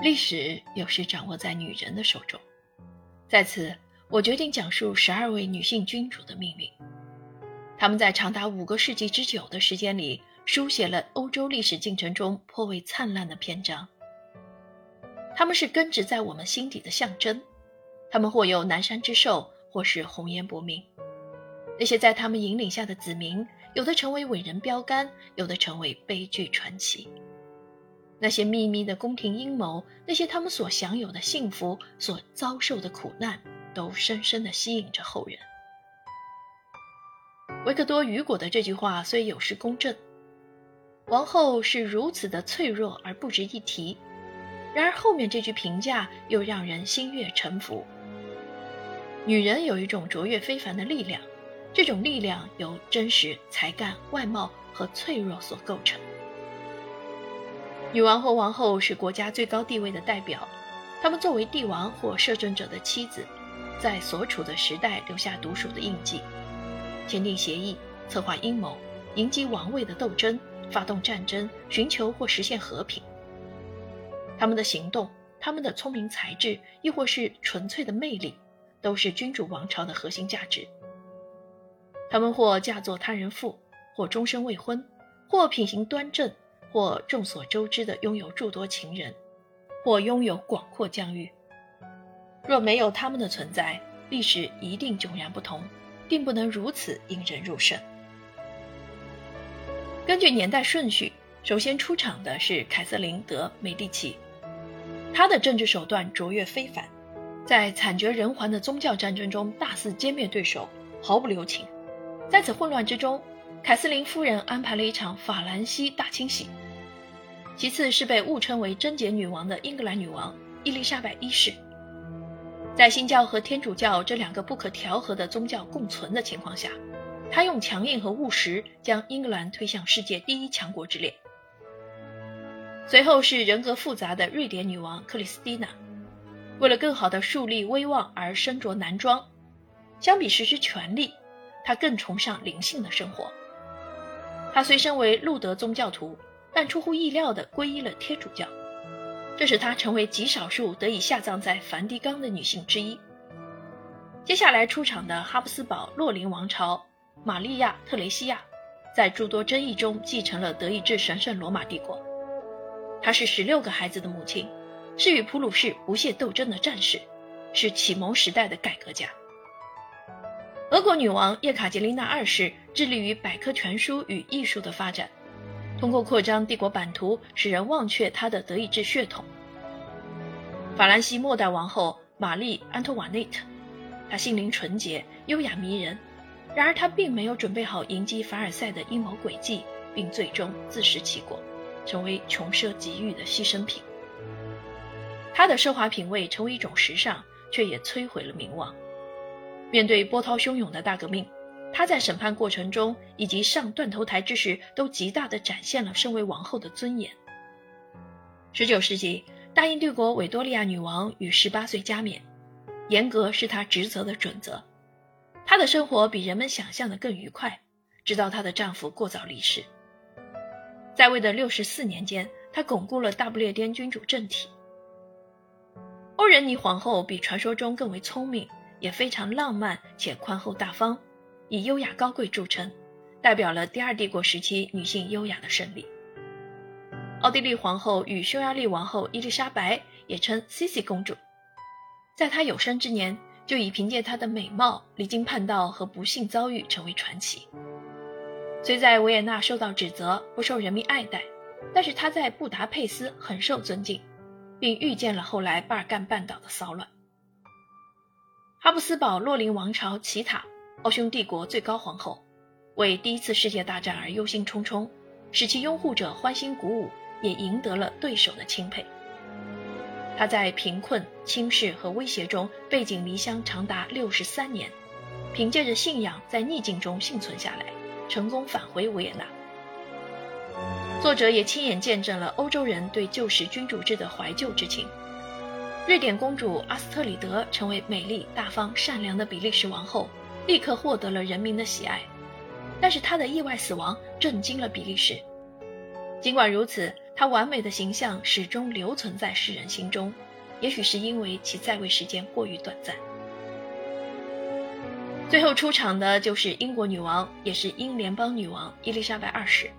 历史有时掌握在女人的手中。在此，我决定讲述十二位女性君主的命运。她们在长达五个世纪之久的时间里，书写了欧洲历史进程中颇为灿烂的篇章。她们是根植在我们心底的象征，她们或有南山之寿，或是红颜薄命。那些在他们引领下的子民，有的成为伟人标杆，有的成为悲剧传奇。那些秘密的宫廷阴谋，那些他们所享有的幸福，所遭受的苦难，都深深地吸引着后人。维克多·雨果的这句话虽有失公正，王后是如此的脆弱而不值一提，然而后面这句评价又让人心悦诚服。女人有一种卓越非凡的力量，这种力量由真实、才干、外貌和脆弱所构成。女王或王后是国家最高地位的代表，她们作为帝王或摄政者的妻子，在所处的时代留下独属的印记，签订协议、策划阴谋、迎击王位的斗争、发动战争、寻求或实现和平。他们的行动、他们的聪明才智，亦或是纯粹的魅力，都是君主王朝的核心价值。他们或嫁作他人妇，或终身未婚，或品行端正。或众所周知的拥有诸多情人，或拥有广阔疆域。若没有他们的存在，历史一定迥然不同，并不能如此引人入胜。根据年代顺序，首先出场的是凯瑟琳·德·美第奇，她的政治手段卓越非凡，在惨绝人寰的宗教战争中大肆歼灭对手，毫不留情。在此混乱之中。凯瑟琳夫人安排了一场法兰西大清洗。其次是被误称为贞洁女王的英格兰女王伊丽莎白一世。在新教和天主教这两个不可调和的宗教共存的情况下，她用强硬和务实将英格兰推向世界第一强国之列。随后是人格复杂的瑞典女王克里斯蒂娜，为了更好地树立威望而身着男装。相比实施权力，她更崇尚灵性的生活。她虽身为路德宗教徒，但出乎意料地皈依了天主教，这使她成为极少数得以下葬在梵蒂冈的女性之一。接下来出场的哈布斯堡洛林王朝玛利亚·特雷西亚，在诸多争议中继承了德意志神圣罗马帝国。她是十六个孩子的母亲，是与普鲁士不懈斗争的战士，是启蒙时代的改革家。俄国女王叶卡捷琳娜二世致力于百科全书与艺术的发展，通过扩张帝国版图，使人忘却他的德意志血统。法兰西末代王后玛丽·安托瓦内特，她心灵纯洁、优雅迷人，然而她并没有准备好迎击凡尔赛的阴谋诡计，并最终自食其果，成为穷奢极欲的牺牲品。她的奢华品味成为一种时尚，却也摧毁了名望。面对波涛汹涌的大革命，她在审判过程中以及上断头台之时，都极大地展现了身为王后的尊严。十九世纪，大英帝国维多利亚女王于十八岁加冕，严格是她职责的准则。她的生活比人们想象的更愉快，直到她的丈夫过早离世。在位的六十四年间，她巩固了大不列颠君主政体。欧仁妮皇后比传说中更为聪明。也非常浪漫且宽厚大方，以优雅高贵著称，代表了第二帝国时期女性优雅的胜利。奥地利皇后与匈牙利王后伊丽莎白，也称西西公主，在她有生之年就已凭借她的美貌、离经叛道和不幸遭遇成为传奇。虽在维也纳受到指责，不受人民爱戴，但是她在布达佩斯很受尊敬，并预见了后来巴尔干半岛的骚乱。哈布斯堡洛林王朝奇塔，奥匈帝国最高皇后，为第一次世界大战而忧心忡忡，使其拥护者欢欣鼓舞，也赢得了对手的钦佩。她在贫困、轻视和威胁中背井离乡长达六十三年，凭借着信仰在逆境中幸存下来，成功返回维也纳。作者也亲眼见证了欧洲人对旧时君主制的怀旧之情。瑞典公主阿斯特里德成为美丽、大方、善良的比利时王后，立刻获得了人民的喜爱。但是她的意外死亡震惊了比利时。尽管如此，她完美的形象始终留存在世人心中，也许是因为其在位时间过于短暂。最后出场的就是英国女王，也是英联邦女王伊丽莎白二世。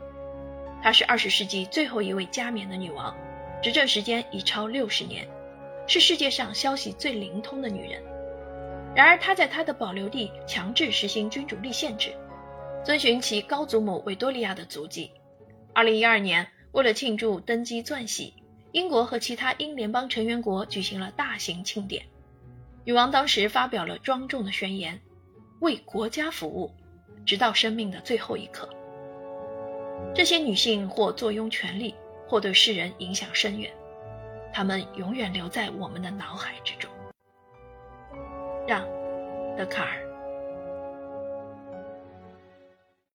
她是二十世纪最后一位加冕的女王，执政时间已超六十年，是世界上消息最灵通的女人。然而，他在他的保留地强制实行君主立宪制，遵循其高祖母维多利亚的足迹。二零一二年，为了庆祝登基钻禧，英国和其他英联邦成员国举行了大型庆典。女王当时发表了庄重的宣言：“为国家服务，直到生命的最后一刻。”这些女性或坐拥权力，或对世人影响深远，她们永远留在我们的脑海之中。让，德卡尔。